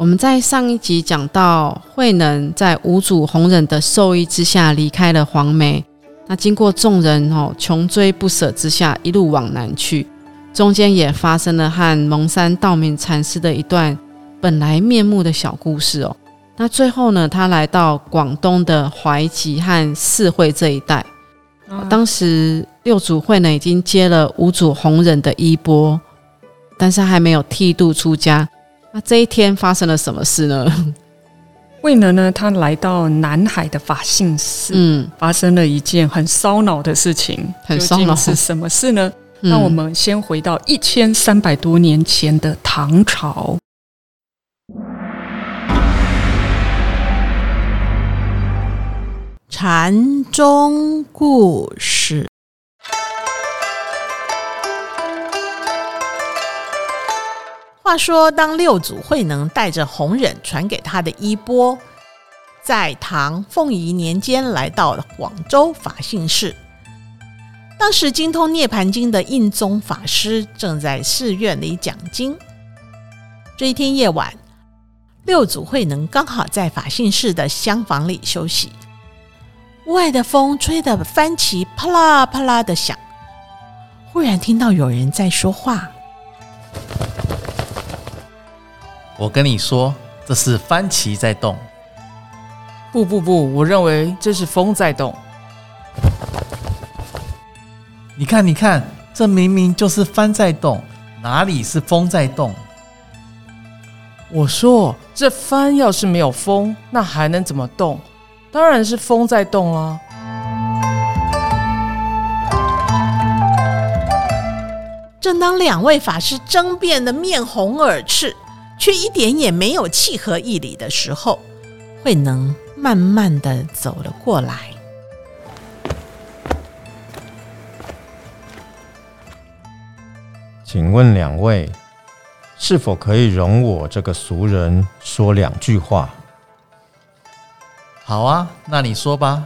我们在上一集讲到，慧能在五祖弘忍的授意之下离开了黄梅。那经过众人哦穷追不舍之下，一路往南去，中间也发生了和蒙山道明禅师的一段本来面目的小故事哦。那最后呢，他来到广东的怀集和四会这一带。当时六祖慧能已经接了五祖弘忍的衣钵，但是还没有剃度出家。那这一天发生了什么事呢？慧能呢，他来到南海的法性寺，嗯，发生了一件很烧脑的事情。很烧脑是什么事呢？那我们先回到一千三百多年前的唐朝。禅宗故事。话说，当六祖慧能带着弘忍传给他的衣钵，在唐凤仪年间来到了广州法性寺。当时精通《涅盘经》的印宗法师正在寺院里讲经。这一天夜晚，六祖慧能刚好在法性寺的厢房里休息。屋外的风吹得幡旗啪啦啪啦的响，忽然听到有人在说话。我跟你说，这是番旗在动。不不不，我认为这是风在动。你看，你看，这明明就是帆在动，哪里是风在动？我说，这帆要是没有风，那还能怎么动？当然是风在动了。正当两位法师争辩的面红耳赤。却一点也没有契合义理的时候，慧能慢慢的走了过来。请问两位，是否可以容我这个俗人说两句话？好啊，那你说吧。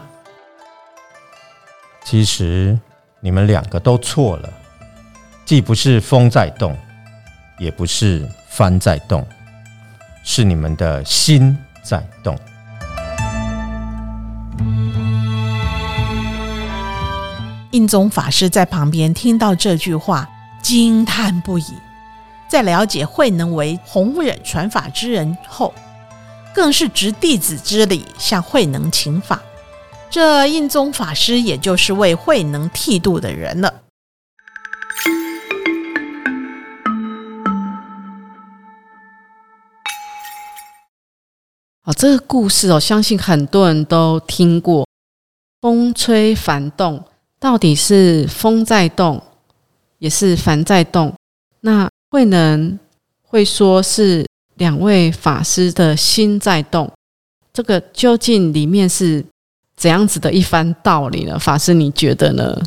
其实你们两个都错了，既不是风在动，也不是。帆在动，是你们的心在动。印宗法师在旁边听到这句话，惊叹不已。在了解慧能为弘忍传法之人后，更是执弟子之礼向慧能请法。这印宗法师也就是为慧能剃度的人了。哦，这个故事哦，相信很多人都听过。风吹帆动，到底是风在动，也是帆在动？那慧能会说是两位法师的心在动，这个究竟里面是怎样子的一番道理呢？法师，你觉得呢？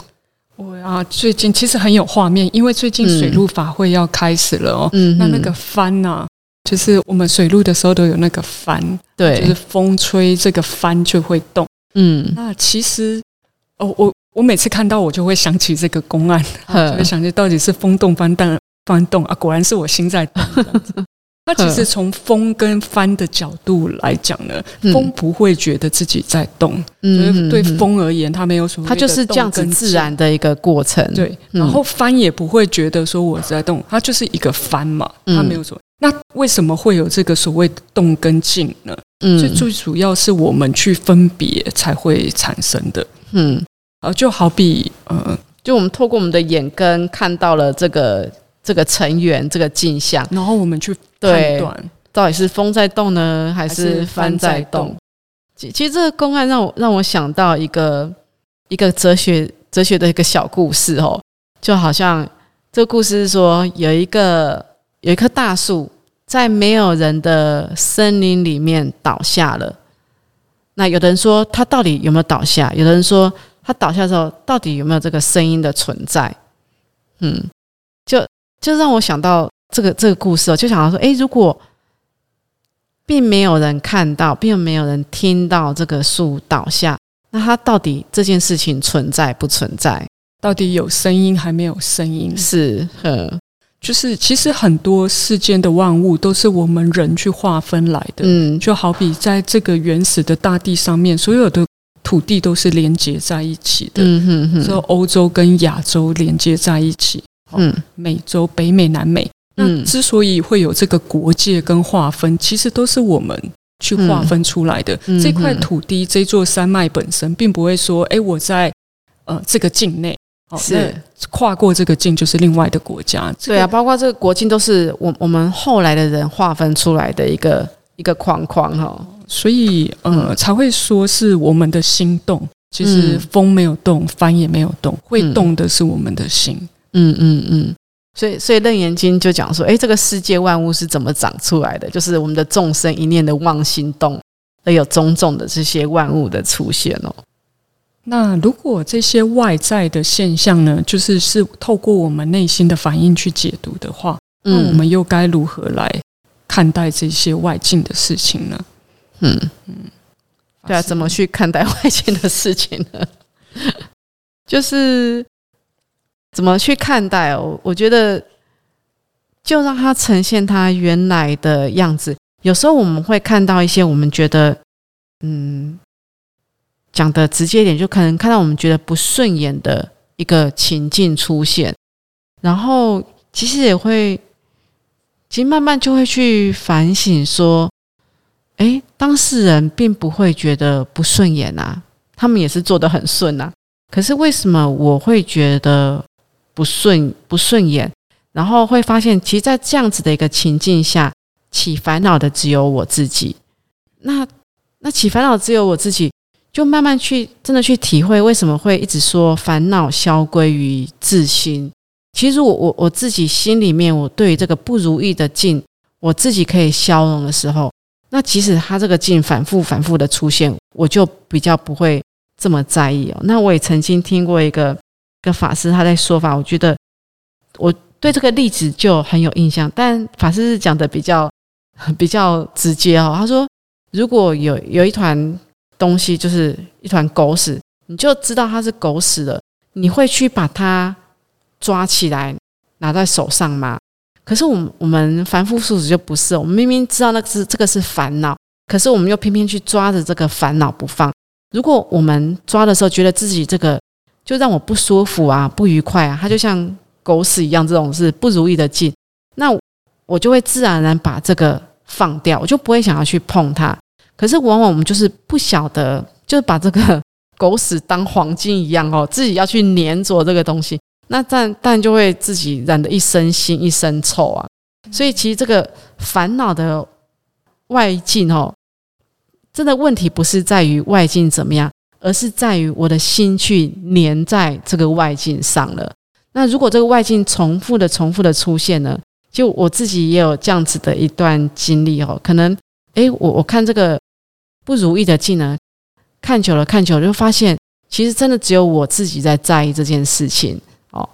我啊，最近其实很有画面，因为最近水陆法会要开始了哦。嗯，那那个帆呢？就是我们水路的时候都有那个帆，对，就是风吹这个帆就会动。嗯，那其实哦，我我每次看到我就会想起这个公案，就会想起到底是风动帆动帆动啊，果然是我心在动。那其实从风跟帆的角度来讲呢，风不会觉得自己在动，嗯，对风而言，它没有什么，它就是这样子自然的一个过程。对，然后帆也不会觉得说我在动，它就是一个帆嘛，它没有什么。那为什么会有这个所谓动跟静呢？嗯，最最主要是我们去分别才会产生的。嗯，啊，就好比呃，就我们透过我们的眼根看到了这个这个成员这个镜像，然后我们去判断到底是风在动呢，还是帆在动？其其实这个公案让我让我想到一个一个哲学哲学的一个小故事哦，就好像这个故事是说有一个。有一棵大树，在没有人的森林里面倒下了。那有的人说它到底有没有倒下？有的人说它倒下的时候到底有没有这个声音的存在？嗯，就就让我想到这个这个故事哦，就想到说，诶，如果并没有人看到，并没有人听到这个树倒下，那它到底这件事情存在不存在？到底有声音还没有声音？是，就是其实很多世间的万物都是我们人去划分来的。嗯，就好比在这个原始的大地上面，所有的土地都是连接在一起的。嗯哼哼，说欧洲跟亚洲连接在一起。嗯，美洲、北美、南美。那之所以会有这个国界跟划分，其实都是我们去划分出来的。这块土地、这座山脉本身，并不会说，哎，我在呃这个境内。是。跨过这个境就是另外的国家，对啊，包括这个国境都是我我们后来的人划分出来的一个一个框框哈，所以呃才会说是我们的心动，其实风没有动，帆也没有动，会动的是我们的心，嗯嗯嗯，所以所以楞严经就讲说，哎，这个世界万物是怎么长出来的？就是我们的众生一念的妄心动，而有种种的这些万物的出现哦。那如果这些外在的现象呢，就是是透过我们内心的反应去解读的话，那我们又该如何来看待这些外境的事情呢？嗯嗯，对啊，怎么去看待外境的事情呢？就是怎么去看待哦？我觉得就让它呈现它原来的样子。有时候我们会看到一些我们觉得，嗯。讲的直接一点，就可能看到我们觉得不顺眼的一个情境出现，然后其实也会，其实慢慢就会去反省说，哎，当事人并不会觉得不顺眼啊，他们也是做的很顺啊，可是为什么我会觉得不顺不顺眼？然后会发现，其实，在这样子的一个情境下，起烦恼的只有我自己。那那起烦恼只有我自己。就慢慢去，真的去体会为什么会一直说烦恼消归于自心。其实我我我自己心里面，我对于这个不如意的境，我自己可以消融的时候，那即使他这个境反复反复的出现，我就比较不会这么在意哦。那我也曾经听过一个一个法师他在说法，我觉得我对这个例子就很有印象。但法师是讲的比较比较直接哦，他说如果有有一团。东西就是一团狗屎，你就知道它是狗屎了。你会去把它抓起来拿在手上吗？可是我们我们凡夫俗子就不是，我们明明知道那是这个是烦恼，可是我们又偏偏去抓着这个烦恼不放。如果我们抓的时候觉得自己这个就让我不舒服啊、不愉快啊，它就像狗屎一样，这种是不如意的劲，那我就会自然而然把这个放掉，我就不会想要去碰它。可是往往我们就是不晓得，就是把这个 狗屎当黄金一样哦，自己要去粘着这个东西，那但但就会自己染得一身腥一身臭啊。所以其实这个烦恼的外境哦，真的问题不是在于外境怎么样，而是在于我的心去粘在这个外境上了。那如果这个外境重复的、重复的出现呢？就我自己也有这样子的一段经历哦，可能诶，我我看这个。不如意的劲呢，看久了看久了，就发现其实真的只有我自己在在意这件事情哦。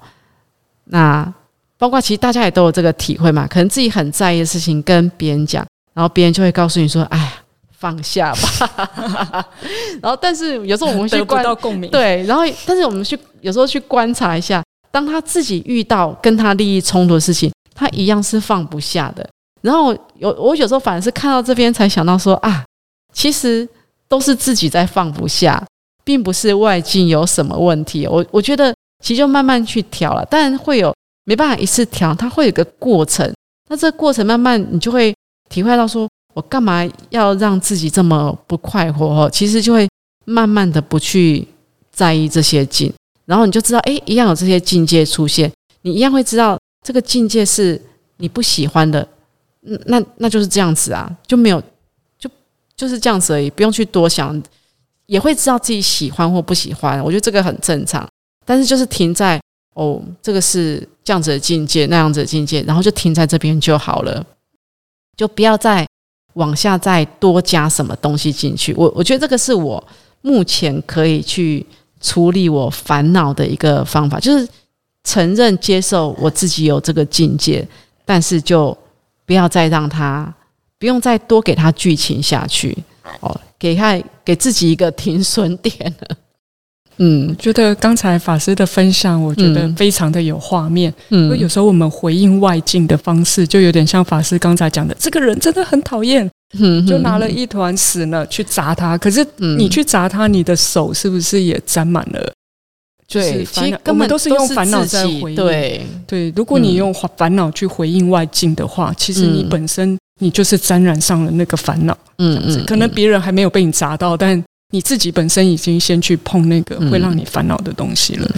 那包括其实大家也都有这个体会嘛，可能自己很在意的事情跟别人讲，然后别人就会告诉你说：“哎呀，放下吧。”然后但是有时候我们去得到共鸣，对，然后但是我们去有时候去观察一下，当他自己遇到跟他利益冲突的事情，他一样是放不下的。然后有我有时候反而是看到这边才想到说啊。其实都是自己在放不下，并不是外境有什么问题。我我觉得其实就慢慢去调了，但会有没办法一次调，它会有个过程。那这个过程慢慢你就会体会到，说我干嘛要让自己这么不快活？哦，其实就会慢慢的不去在意这些境，然后你就知道，哎，一样有这些境界出现，你一样会知道这个境界是你不喜欢的。嗯，那那就是这样子啊，就没有。就是这样子而已，不用去多想，也会知道自己喜欢或不喜欢。我觉得这个很正常，但是就是停在哦，这个是这样子的境界，那样子的境界，然后就停在这边就好了。就不要再往下再多加什么东西进去。我我觉得这个是我目前可以去处理我烦恼的一个方法，就是承认接受我自己有这个境界，但是就不要再让他不用再多给他剧情下去哦，给他给自己一个停损点了。嗯，觉得刚才法师的分享，我觉得非常的有画面。嗯，因为有时候我们回应外境的方式，就有点像法师刚才讲的，这个人真的很讨厌，嗯就拿了一团屎呢去砸他。可是你去砸他，你的手是不是也沾满了？对，其实我们都是用烦恼在回应。对对，如果你用烦恼去回应外境的话，其实你本身你就是沾染上了那个烦恼。嗯嗯，可能别人还没有被你砸到，但你自己本身已经先去碰那个会让你烦恼的东西了。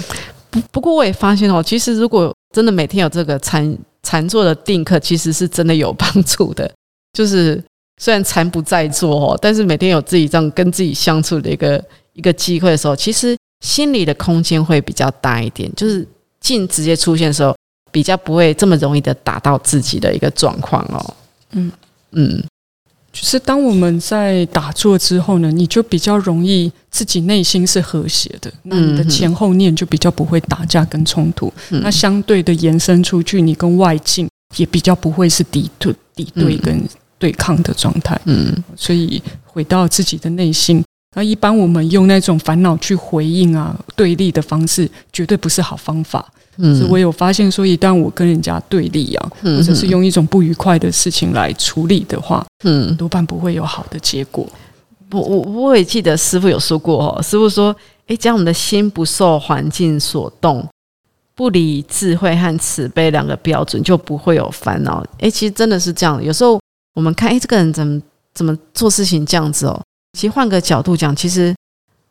不不过我也发现哦，其实如果真的每天有这个禅禅坐的定课，其实是真的有帮助的。就是虽然禅不在做哦，但是每天有自己这样跟自己相处的一个一个机会的时候，其实心里的空间会比较大一点。就是静直接出现的时候，比较不会这么容易的打到自己的一个状况哦。嗯嗯。就是当我们在打坐之后呢，你就比较容易自己内心是和谐的，那你的前后念就比较不会打架跟冲突。那相对的延伸出去，你跟外境也比较不会是敌对、敌对跟对抗的状态。嗯，所以回到自己的内心，那一般我们用那种烦恼去回应啊、对立的方式，绝对不是好方法。嗯，所以我有发现说，一旦我跟人家对立啊，或者是用一种不愉快的事情来处理的话，嗯，多半不会有好的结果。我我我也记得师傅有说过哦，师傅说，哎，将我们的心不受环境所动，不离智慧和慈悲两个标准，就不会有烦恼。哎，其实真的是这样。有时候我们看，哎，这个人怎么怎么做事情这样子哦？其实换个角度讲，其实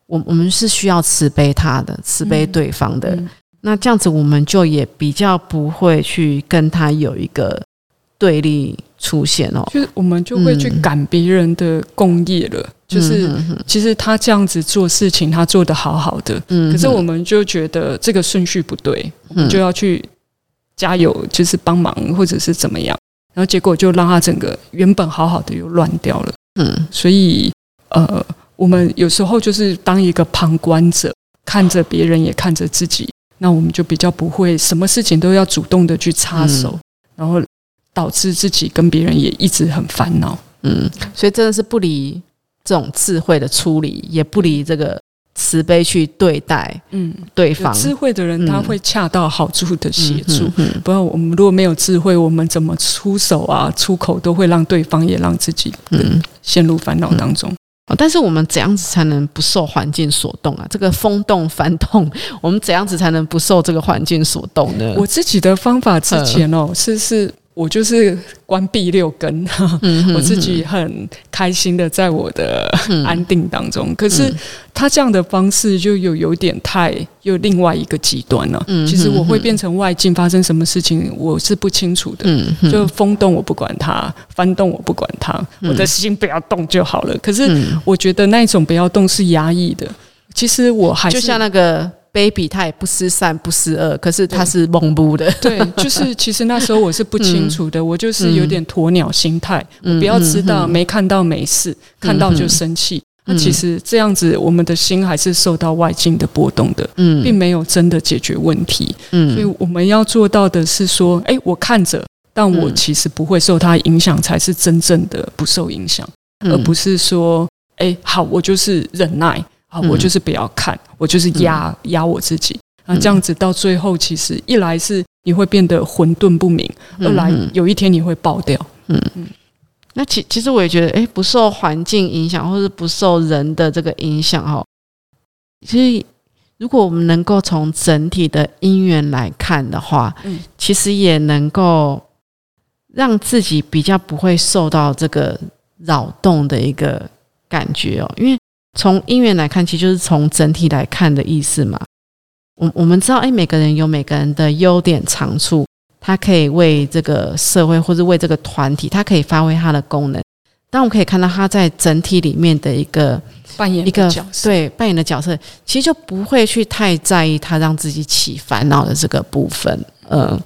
我我们是需要慈悲他的，慈悲对方的。那这样子，我们就也比较不会去跟他有一个对立出现哦，就是我们就会去赶别人的工业了。就是其实他这样子做事情，他做的好好的，嗯，可是我们就觉得这个顺序不对，我们就要去加油，就是帮忙或者是怎么样，然后结果就让他整个原本好好的又乱掉了。嗯，所以呃，我们有时候就是当一个旁观者，看着别人，也看着自己。那我们就比较不会什么事情都要主动的去插手，然后导致自己跟别人也一直很烦恼。嗯，所以真的是不离这种智慧的处理，也不离这个慈悲去对待。嗯，对方。智慧的人他会恰到好处的协助，嗯不然我们如果没有智慧，我们怎么出手啊、出口都会让对方也让自己嗯。陷入烦恼当中。但是我们怎样子才能不受环境所动啊？这个风动翻动，我们怎样子才能不受这个环境所动呢？我自己的方法之前哦，是是。我就是关闭六根，我自己很开心的在我的安定当中。可是他这样的方式就有有点太又另外一个极端了。其实我会变成外境发生什么事情，我是不清楚的。就风动我不管它，翻动我不管它，我的心不要动就好了。可是我觉得那种不要动是压抑的。其实我还就像那个。Baby 他也不思善不思恶，可是他是懵不的。对，就是 其实那时候我是不清楚的，我就是有点鸵鸟心态。我不要知道，没看到没事，看到就生气。那其实这样子，我们的心还是受到外境的波动的，并没有真的解决问题。所以我们要做到的是说，哎，我看着，但我其实不会受它影响，才是真正的不受影响，而不是说，哎，好，我就是忍耐。啊，我就是不要看，我就是压压我自己。那，这样子到最后，其实一来是你会变得混沌不明，二来有一天你会爆掉。嗯。嗯，那其其实我也觉得，哎，不受环境影响，或是不受人的这个影响，哦，其实如果我们能够从整体的因缘来看的话，嗯，其实也能够让自己比较不会受到这个扰动的一个感觉哦，因为。从因缘来看，其实就是从整体来看的意思嘛。我我们知道，哎，每个人有每个人的优点长处，他可以为这个社会或者为这个团体，他可以发挥他的功能。但我们可以看到他在整体里面的一个扮演一个角色，对扮演的角色，其实就不会去太在意他让自己起烦恼的这个部分。嗯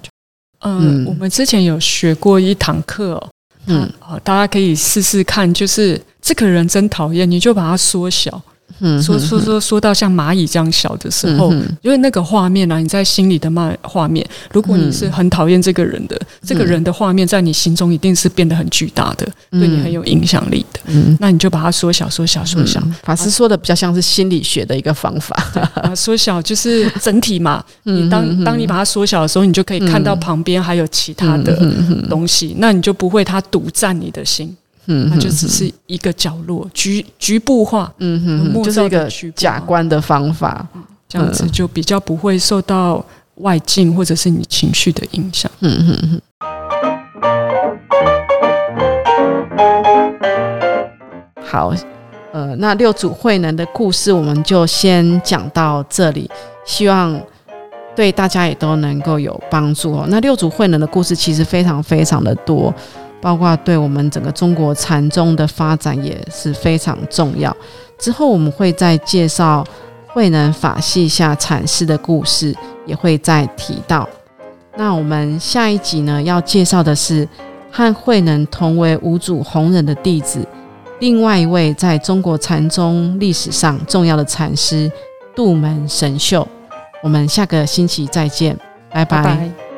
嗯，我们之前有学过一堂课。嗯，好，大家可以试试看，就是这个人真讨厌，你就把它缩小。说说说说到像蚂蚁这样小的时候，因为那个画面啊，你在心里的漫画面，如果你是很讨厌这个人的，这个人的画面在你心中一定是变得很巨大的，对你很有影响力的。嗯，那你就把它缩小、缩小、缩小。法师说的比较像是心理学的一个方法，缩小就是整体嘛。你当当你把它缩小的时候，你就可以看到旁边还有其他的东西，那你就不会它独占你的心。嗯，它就只是一个角落，局局部化，嗯哼，就是一个假观的方法，这样子就比较不会受到外境或者是你情绪的影响。嗯哼哼。好，呃，那六祖慧能的故事我们就先讲到这里，希望对大家也都能够有帮助哦。那六祖慧能的故事其实非常非常的多。包括对我们整个中国禅宗的发展也是非常重要。之后我们会再介绍慧能法系下禅师的故事，也会再提到。那我们下一集呢，要介绍的是和慧能同为五祖弘忍的弟子，另外一位在中国禅宗历史上重要的禅师杜门神秀。我们下个星期再见，拜拜。